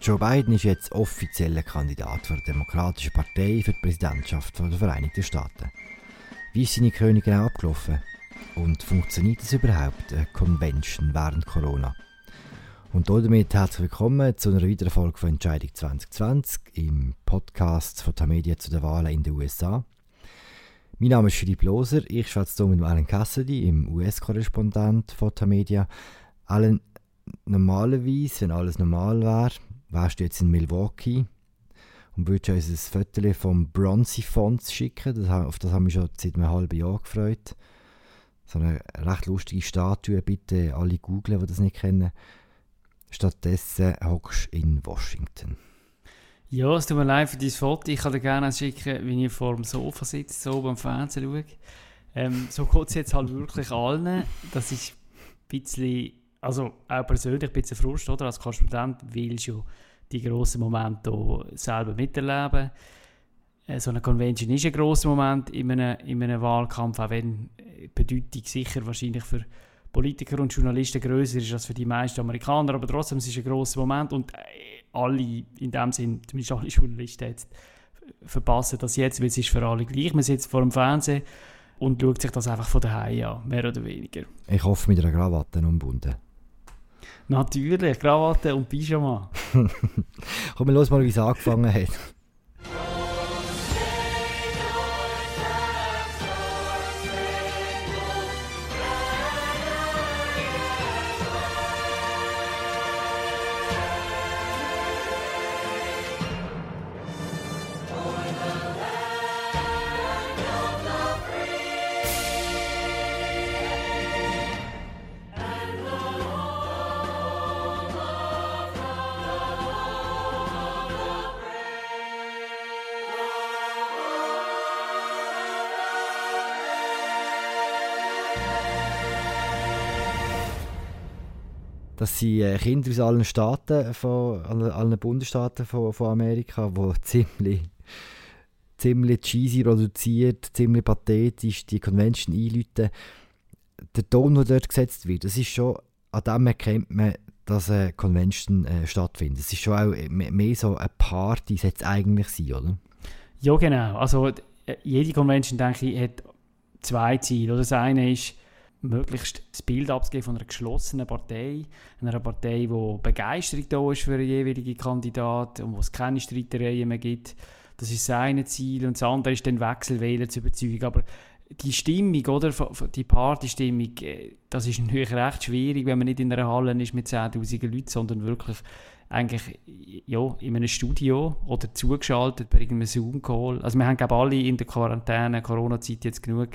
Joe Biden ist jetzt offizieller Kandidat für die Demokratische Partei für die Präsidentschaft der Vereinigten Staaten. Wie ist seine Krönung genau abgelaufen? Und funktioniert es überhaupt, eine Convention während Corona? Und damit herzlich willkommen zu einer weiteren Folge von Entscheidung 2020 im Podcast von Tamedia zu den Wahlen in den USA. Mein Name ist Philipp Loser, ich schwätze hier mit Alan Cassidy, im US-Korrespondent von Tamedia. Alan, normalerweise, wenn alles normal wäre, wärst du jetzt in Milwaukee und würdest uns ein Foto vom Bronzy Fonts schicken. Das, auf das haben wir schon seit einem halben Jahr gefreut. So eine recht lustige Statue, bitte alle googeln, die das nicht kennen. Stattdessen hockst du in Washington. Ja, es tut mir leid für dein Foto. Ich kann dir gerne schicken, wie ich vor dem Sofa sitze, so beim Fernsehen schaue. Ähm, so geht es jetzt halt wirklich allen. Das ist ein bisschen, also auch persönlich ein bisschen Frust, oder? Als Korrespondent willst du die grossen Momente selber miterleben. Äh, so eine Convention ist ein grosser Moment in einem, in einem Wahlkampf, auch wenn die Bedeutung sicher wahrscheinlich für Politiker und Journalisten größer ist als für die meisten Amerikaner, aber trotzdem ist es ein grosser Moment und äh, alle, in dem Sinn, zumindest alle Journalisten jetzt, verpassen das jetzt, weil es ist für alle gleich. Man sitzt vor dem Fernsehen und schaut sich das einfach von daheim an, mehr oder weniger. Ich hoffe mit einer Krawatte umbunden. Natürlich, Krawatte und Pyjama. Komm, los mal, wie es angefangen hat. Das sind äh, Kinder aus allen Staaten, von, allen Bundesstaaten von, von Amerika, die ziemlich, ziemlich cheesy produziert, ziemlich pathetisch die Convention einläuten. Der Ton, der dort gesetzt wird, das ist schon, an dem erkennt man, dass eine Convention äh, stattfindet. Es ist schon auch mehr so eine Party, sollte es eigentlich sein, oder? Ja, genau. Also jede Convention, denke ich, hat zwei Ziele. Das eine ist, möglichst das Bild abzugeben von einer geschlossenen Partei, einer Partei, die begeistert da ist für einen jeweiligen Kandidat und wo es keine Streitereien mehr gibt. Das ist das eine Ziel und das andere ist den Wechselwähler zu überzeugen. Aber die Stimmung, oder, die Partystimmung, äh, das ist natürlich recht schwierig, wenn man nicht in einer Halle ist mit 10'000 Leuten, sondern wirklich eigentlich ja, in einem Studio oder zugeschaltet bei irgendeinem Zoom-Call. Also wir haben glaube alle in der Quarantäne, Corona-Zeit jetzt genug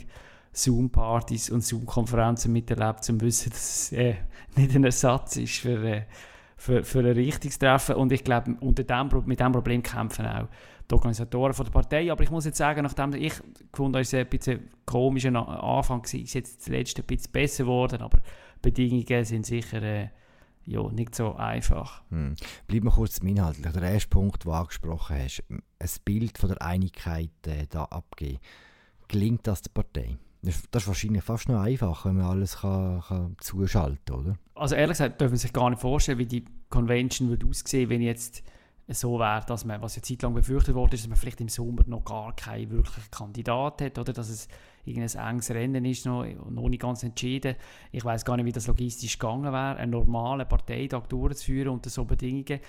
Zoom-Partys und Zoom-Konferenzen miterlebt, um zu wissen, dass es äh, nicht ein Ersatz ist für, äh, für, für ein richtiges Treffen. Und ich glaube, unter dem, mit diesem Problem kämpfen auch die Organisatoren von der Partei. Aber ich muss jetzt sagen, nachdem ich gefunden es ein bisschen komischer Anfang war, ist jetzt zuletzt ein bisschen besser geworden, aber die Bedingungen sind sicher äh, ja, nicht so einfach. Hm. Bleib mal kurz im Inhalt. Der erste Punkt, den du angesprochen hast, ein Bild von der Einigkeit äh, da abgeben. Gelingt das der Partei? Das ist wahrscheinlich fast noch einfach, wenn man alles kann, kann zuschalten oder? Also ehrlich gesagt, dürfen man sich gar nicht vorstellen, wie die Convention würde aussehen, wenn jetzt so wäre, dass man, was ja zeitlang befürchtet wurde, dass man vielleicht im Sommer noch gar keinen wirklichen Kandidat hat, oder dass es irgendein enges Rennen ist, noch, noch nicht ganz entschieden. Ich weiß gar nicht, wie das logistisch gegangen wäre, einen normalen Parteitag durchzuführen unter so Bedingungen.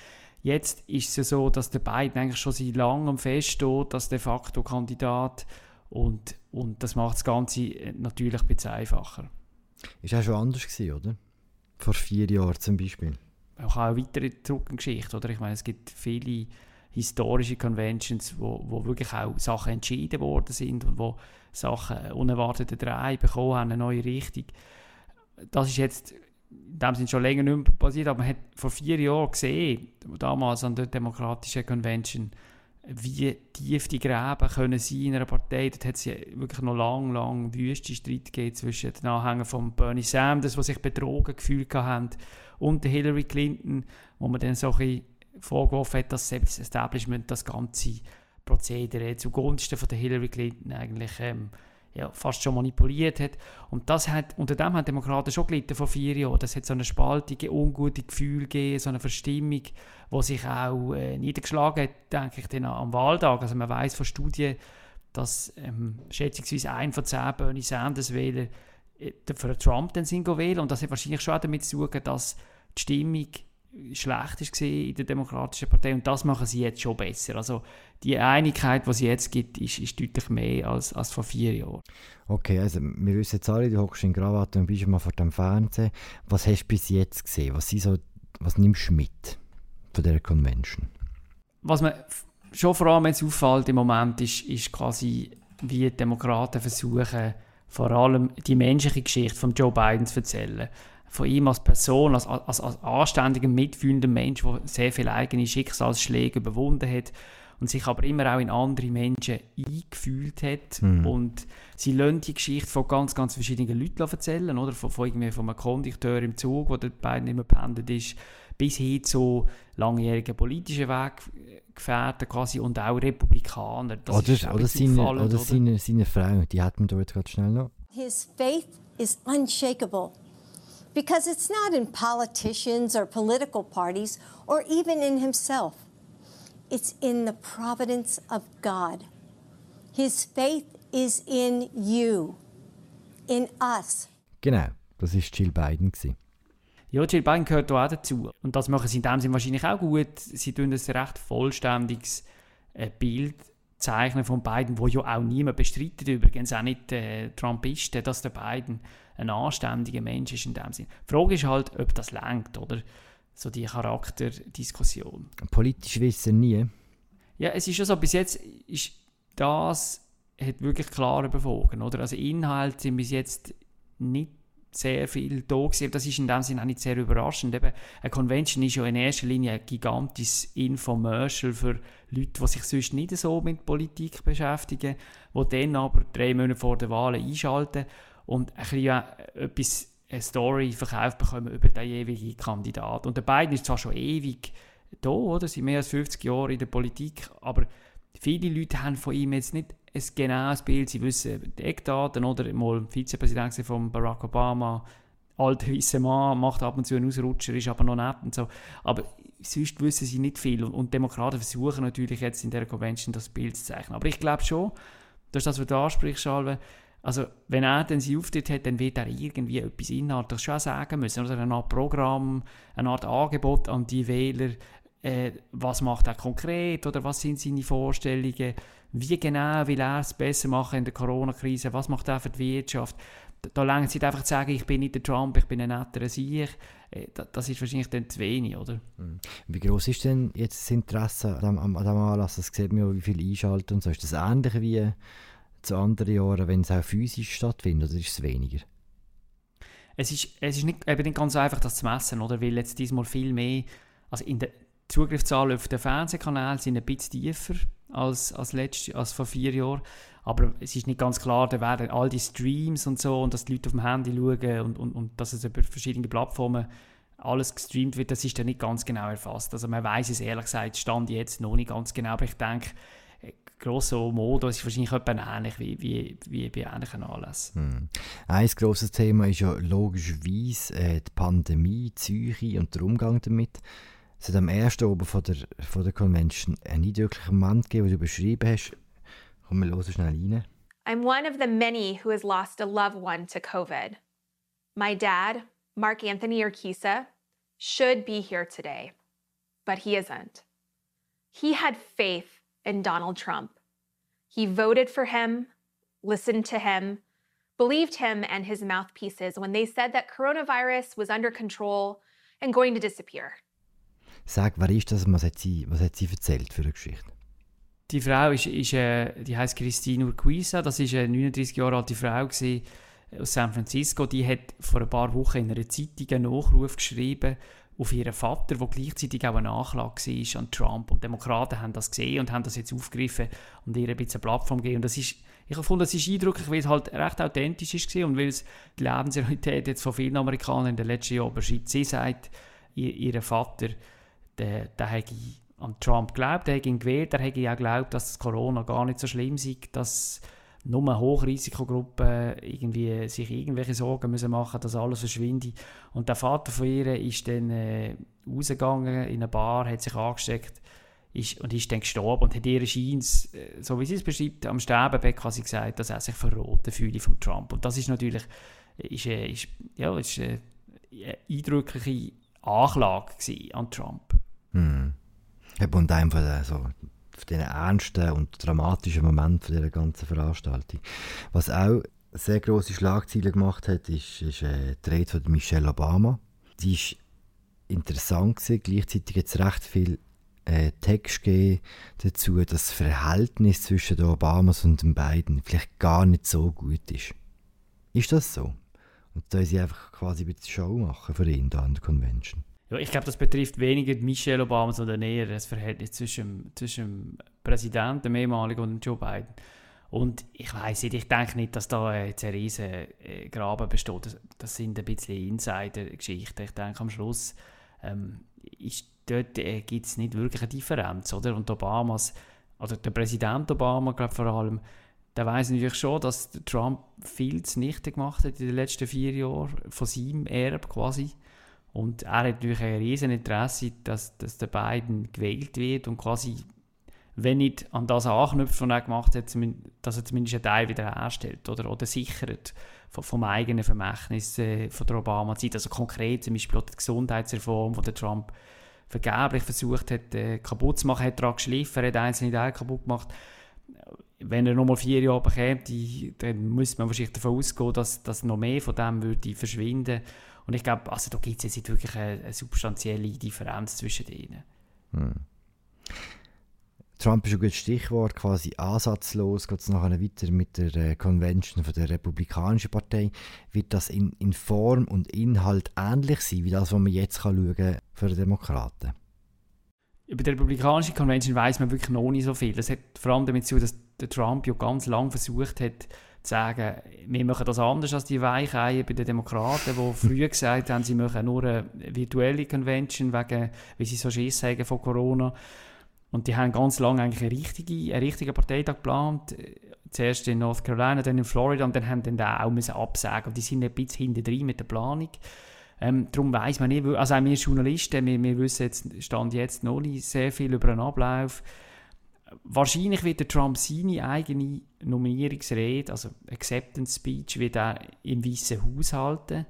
Jetzt ist es ja so, dass der Biden eigentlich schon seit langem feststeht, dass de facto Kandidat und, und das macht das Ganze äh, natürlich ein bisschen einfacher. Ist auch schon anders gewesen, oder? Vor vier Jahren zum Beispiel. Auch eine weitere Geschichte, oder? Ich meine, es gibt viele historische Conventions, wo, wo wirklich auch Sachen entschieden worden sind und wo Sachen unerwartete Drei bekommen haben, eine neue Richtung. Das ist jetzt in dem Sinne schon länger nicht mehr passiert, aber man hat vor vier Jahren gesehen, damals an der demokratischen Convention, wie tief die Gräben können sein in einer Partei. Dort hat es ja wirklich noch lang, lang wüste Streit gegeben zwischen den Anhängern von Bernie Sanders, die sich betrogen gefühlt haben, und Hillary Clinton, wo man dann so ein bisschen vorgeworfen hat, dass das Establishment das ganze Prozedere zugunsten von der Hillary Clinton eigentlich ähm, ja, fast schon manipuliert hat. Und das hat, unter dem haben Demokraten schon gelitten vor vier Jahren. Das hat so eine spaltige, ungute Gefühl gegeben, so eine Verstimmung, die sich auch äh, niedergeschlagen hat, denke ich, dann am Wahltag. Also man weiß von Studien, dass ähm, schätzungsweise ein von zehn Bernie Sanders-Wähler äh, für Trump dann sind wählen. Und das hat wahrscheinlich schon auch damit zu tun, dass die Stimmung schlecht ist in der Demokratischen Partei und das machen sie jetzt schon besser. Also die Einigkeit, die es jetzt gibt, ist, ist deutlich mehr als, als vor vier Jahren. Okay, also wir wissen jetzt alle, du hockst in Krawatte und bist mal vor dem Fernsehen. Was hast du bis jetzt gesehen? Was, so, was nimmst du mit von dieser Convention? Was mir schon vor allem jetzt auffällt im Moment, ist, ist quasi, wie Demokraten versuchen, vor allem die menschliche Geschichte von Joe Biden zu erzählen von ihm als Person, als, als, als anständiger, mitfühlender Mensch, der sehr viele eigene Schicksalsschläge überwunden hat und sich aber immer auch in andere Menschen eingefühlt hat. Mhm. Und sie lassen die Geschichte von ganz, ganz verschiedenen Leuten erzählen, oder? Von, von, irgendwie von einem Kondukteur im Zug, der beiden immer pendelt ist, bis hin zu langjährigen politischen Weggefährten quasi und auch Republikaner. Das oder oder, seine, oder, oder? Seine, seine Frau, die hat man dort gerade schnell noch. His faith is unshakable. Because it's not in politicians or political parties or even in himself. It's in the providence of God. His faith is in you, in us. Genau, das ist Jill Biden. Gewesen. Ja, Jill Biden gehört auch dazu. Und das machen sie in dem Sinne wahrscheinlich auch gut. Sie tun ein recht vollständiges äh, Bild zeichnen von Biden, wo ja auch niemand bestreitet, übrigens auch nicht äh, Trumpisten, dass der Biden ein anständiger Mensch ist in dem Sinn. Die Frage ist halt, ob das lenkt, oder? So die Charakterdiskussion. Politisch wissen nie. Ja, es ist schon so, bis jetzt ist das hat wirklich klar überwogen, oder? Also Inhalte sind bis jetzt nicht sehr viel da gewesen. Das ist in dem Sinne auch nicht sehr überraschend. Eben, eine Convention ist ja in erster Linie ein gigantisches Infomercial für Leute, die sich sonst nicht so mit Politik beschäftigen, die dann aber drei Monate vor der Wahl einschalten und ein bisschen etwas, eine Story verkauft bekommen über den jeweiligen Kandidaten. Und der Biden ist zwar schon ewig da, oder? Sind mehr als 50 Jahre in der Politik, aber viele Leute haben von ihm jetzt nicht ein genaues Bild. Sie wissen die Eckdaten, oder? Mal Vizepräsident von Barack Obama, alter weißer Mann, macht ab und zu einen Ausrutscher, ist aber noch nett und so. Aber sonst wissen sie nicht viel. Und, Demokraten versuchen natürlich jetzt in der Convention das Bild zu zeichnen. Aber ich glaube schon, dass das, was du ansprichst, Alve, also, wenn er dann seinen Auftritt hat, dann wird er irgendwie etwas inhaltlich schon sagen müssen. Oder eine Art Programm, eine Art Angebot an die Wähler. Äh, was macht er konkret oder was sind seine Vorstellungen? Wie genau will er es besser machen in der Corona-Krise? Was macht er für die Wirtschaft? Da, da langt es nicht einfach zu sagen, ich bin nicht der Trump, ich bin ein netterer Sieg. Äh, das ist wahrscheinlich dann zu wenig, oder? Mhm. Wie groß ist denn jetzt das Interesse an diesem Anlass? Das sieht man ja, wie viel einschalten und so. Ist das ähnlich wie zu anderen Jahren, wenn es auch physisch stattfindet, oder ist es weniger? Es ist, es ist nicht, eben nicht ganz einfach, das zu messen, oder? Weil jetzt diesmal viel mehr, also in der Zugriffszahlen auf den Fernsehkanälen sind ein bisschen tiefer als, als, letzte, als vor vier Jahren. Aber es ist nicht ganz klar, da werden all die Streams und so und dass die Leute auf dem Handy schauen und, und, und dass es über verschiedene Plattformen alles gestreamt wird, das ist dann nicht ganz genau erfasst. Also man weiß es ehrlich gesagt, stand jetzt noch nicht ganz genau, aber ich denke, grosso modo ist wahrscheinlich etwa ähnlich wie, wie, wie bei ähnlichen Anlässen. Hm. Ein grosses Thema ist ja logischerweise äh, die Pandemie, die Psyche und der Umgang damit. Es hat am ersten Oben von der, von der Convention einen Moment gegeben, den du beschrieben hast. Komm, wir hören schnell rein. I'm one of the many who has lost a loved one to COVID. My dad, Mark Anthony Urquiza, should be here today, but he isn't. He had faith in Donald Trump. He voted for him, listened to him, believed him and his mouthpieces when they said that coronavirus was under control and going to disappear. Sag, wer ist das? Was hat sie, was hat sie erzählt für eine Geschichte? Die Frau ist, ist äh, die heißt Christine Urquiza. Das ist eine 39 Jahre alte Frau gewesen, aus San Francisco. Die hat vor ein paar Wochen in einer Zeitung einen Nachruf geschrieben auf ihren Vater, der gleichzeitig auch eine Nachlage war an Trump. Und Demokraten haben das gesehen und haben das jetzt aufgegriffen und ihr ein bisschen Plattform gegeben. Und das ist, ich fand, das ist eindrücklich, weil es halt recht authentisch war und weil es die Lebensrealität jetzt von vielen Amerikanern in den letzten Jahren beschreibt. Sie sagt, ihr, ihr Vater, der, der hätte an Trump geglaubt, der hätte ihn gewählt, der hätte auch geglaubt, dass Corona gar nicht so schlimm sei, dass nur Hochrisikogruppen irgendwie sich irgendwelche Sorgen müssen machen, dass alles verschwindet. Und der Vater von ihr ist dann äh, rausgegangen in eine Bar, hat sich angesteckt ist, und ist dann gestorben und hat ihr Scheins, äh, so wie sie es beschreibt, am Sterbebett quasi gesagt, dass er sich verroten fühle von Trump. Und das ist natürlich ist, äh, ist, ja, ist äh, eine eindrückliche Anklage an Trump. Hm. Und einfach so auf den ernsten und dramatischen Moment dieser ganzen Veranstaltung. Was auch sehr große Schlagzeilen gemacht hat, ist, ist äh, die Rede von Michelle Obama. Die ist interessant gewesen, gleichzeitig jetzt recht viel äh, Text gegeben dazu, dass das Verhältnis zwischen den Obamas und den beiden vielleicht gar nicht so gut ist. Ist das so? Und da sie einfach quasi ein bisschen Show machen für ihn da an der Convention. Ich glaube, das betrifft weniger Michelle Obama, sondern eher das Verhältnis zwischen, zwischen dem Präsidenten, dem ehemaligen, und Joe Biden. Und ich weiß nicht, ich denke nicht, dass da jetzt ein riesen äh, Graben besteht. Das, das sind ein bisschen Insider-Geschichten. Ich denke, am Schluss ähm, ist, dort äh, gibt es nicht wirklich eine Differenz. Oder? Und Obamas, oder der Präsident Obama, glaube vor allem, der weiß natürlich schon, dass Trump viel zunichte gemacht hat in den letzten vier Jahren von seinem Erbe quasi. Und er hat natürlich ein riesen Interesse, dass, dass der Biden gewählt wird und quasi, wenn nicht an das anknüpft, was er gemacht hat, dass er zumindest einen Teil wieder herstellt oder, oder sichert vom, vom eigenen Vermächtnis äh, von der Obama-Zeit. Also konkret zum Beispiel auch die Gesundheitsreform, die der Trump vergeblich versucht hat, äh, kaputt zu machen, hat daran geschliffen, hat einzelne Teile kaputt gemacht. Wenn er nochmal vier Jahre bekäme, dann müsste man wahrscheinlich davon ausgehen, dass, dass noch mehr von dem würde verschwinden und ich glaube, also da gibt es jetzt wirklich eine, eine, substanzielle Differenz zwischen denen. Hm. Trump ist ein gutes Stichwort, quasi ansatzlos, geht es nachher weiter mit der äh, Convention von der Republikanischen Partei. Wird das in, in Form und Inhalt ähnlich sein, wie das, was man jetzt kann schauen für die Demokraten? Über die Republikanische Convention weiß man wirklich noch nicht so viel. Das hat vor allem damit zu dass der Trump ja ganz lange versucht hat, zu sagen, wir machen das anders als die Weicheier bei den Demokraten, die früher gesagt haben, sie machen nur eine virtuelle Convention, wegen, weil sie so Schiss haben von Corona. Und die haben ganz lange eigentlich eine richtige, einen richtigen Parteitag geplant. Zuerst in North Carolina, dann in Florida und dann haben dann auch müssen absagen. Und die sind ein bisschen hinter drin mit der Planung. Ähm, darum weiss man nicht, also auch wir Journalisten, wir, wir wissen jetzt, Stand jetzt noch nicht sehr viel über den Ablauf wahrscheinlich wird der Trump seine eigene Nominierungsrede, also Acceptance Speech, wird im Weißen Haus halten.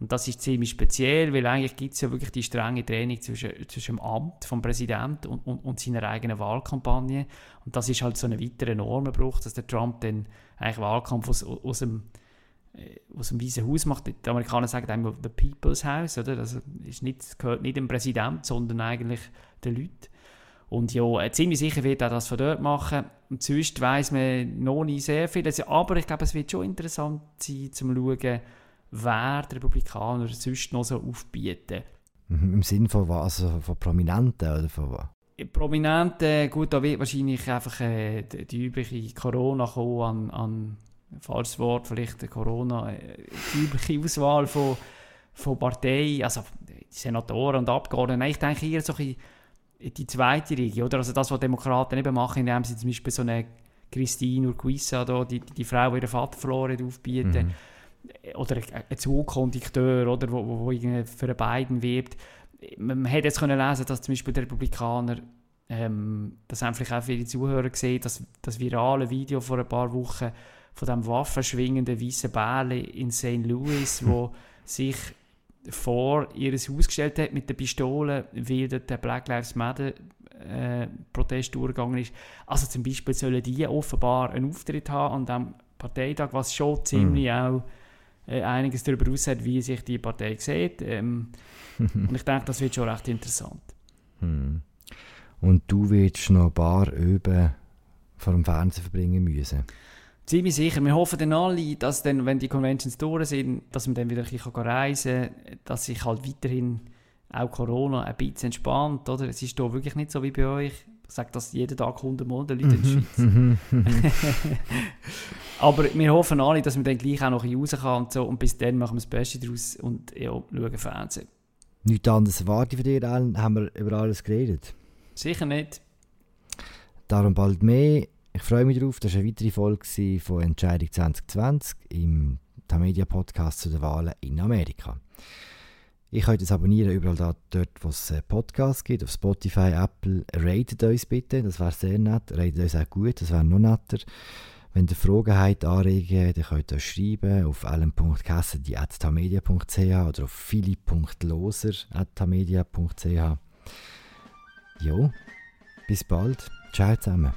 Und das ist ziemlich speziell, weil eigentlich gibt es ja wirklich die strenge Training zwischen, zwischen dem Amt vom Präsidenten und, und, und, seiner eigenen Wahlkampagne. Und das ist halt so ein weiterer Normenbruch, dass der Trump dann eigentlich Wahlkampf aus, aus dem aus dem Weißen Haus macht. Die Amerikaner sagen einmal the People's House, oder? Das ist nicht, gehört nicht dem Präsidenten, sondern eigentlich den Leuten. Und ja, äh, ziemlich sicher wird er das von dort machen. Und sonst weiss man noch nicht sehr viel. Also, aber ich glaube, es wird schon interessant sein, zu schauen, wer die Republikaner sonst noch so aufbieten. Mhm, Im Sinne von was? Also von Prominenten oder von was? Prominente, gut, da wird wahrscheinlich einfach äh, die, die, übliche Corona kommen an, an falsches Wort, vielleicht Corona, äh, die übliche Auswahl von, von Parteien, also Senatoren und Abgeordneten. Ich denke eher so ein bisschen die zweite Riege, oder? Also das, was Demokraten eben machen, indem sie zum Beispiel so eine Christine Urquiza, da, die, die Frau, die ihren Vater verloren hat, aufbieten. Mhm. Oder ein Zugkondukteur, oder, wo, wo, wo für beiden wirbt. Man hätte jetzt können lesen, dass zum Beispiel die Republikaner, ähm, das haben vielleicht auch viele Zuhörer gesehen, dass das virale Video vor ein paar Wochen von dem waffenschwingenden weißen Bärli in St. Louis, wo sich vor ihr Haus gestellt hat mit der Pistole, weil der Black Lives Matter äh, Protest durchgegangen ist. Also zum Beispiel sollen die offenbar einen Auftritt haben an diesem Parteitag, was schon ziemlich mm. auch äh, einiges darüber aussieht, wie sich die Partei sieht. Ähm, und ich denke, das wird schon recht interessant. Mm. Und du willst noch ein paar Üben vor dem Fernsehen verbringen müssen? Ziemlich sicher. Wir hoffen dann alle, dass dann, wenn die Conventions durch sind, dass man dann wieder ein bisschen reisen kann, dass sich halt weiterhin auch Corona ein bisschen entspannt. Oder? Es ist hier wirklich nicht so wie bei euch. Ich sage das jeden Tag 100 Mal den Leuten in der Schweiz. Aber wir hoffen alle, dass man dann gleich auch noch raus kann und so. Und bis dann machen wir das Beste daraus und ja, schauen Fernsehen. Nichts anderes erwarte ich von dir, Alan. Haben wir über alles geredet? Sicher nicht. Darum bald mehr Ich freue mich darauf, das war eine weitere Folge von Entscheidung 2020 im Tamedia Podcast zu den Wahlen in Amerika. Ich könnt es abonnieren überall dort, wo es äh, Podcasts gibt, auf Spotify, Apple. Ratet uns bitte, das wäre sehr nett. Ratet uns auch gut, das wäre noch netter. Wenn ihr Fragen habt, Anregungen, dann könnt ihr uns schreiben auf allen.cassidy.tamedia.ch oder auf philipp.loser.tamedia.ch. Jo, bis bald. Ciao zusammen.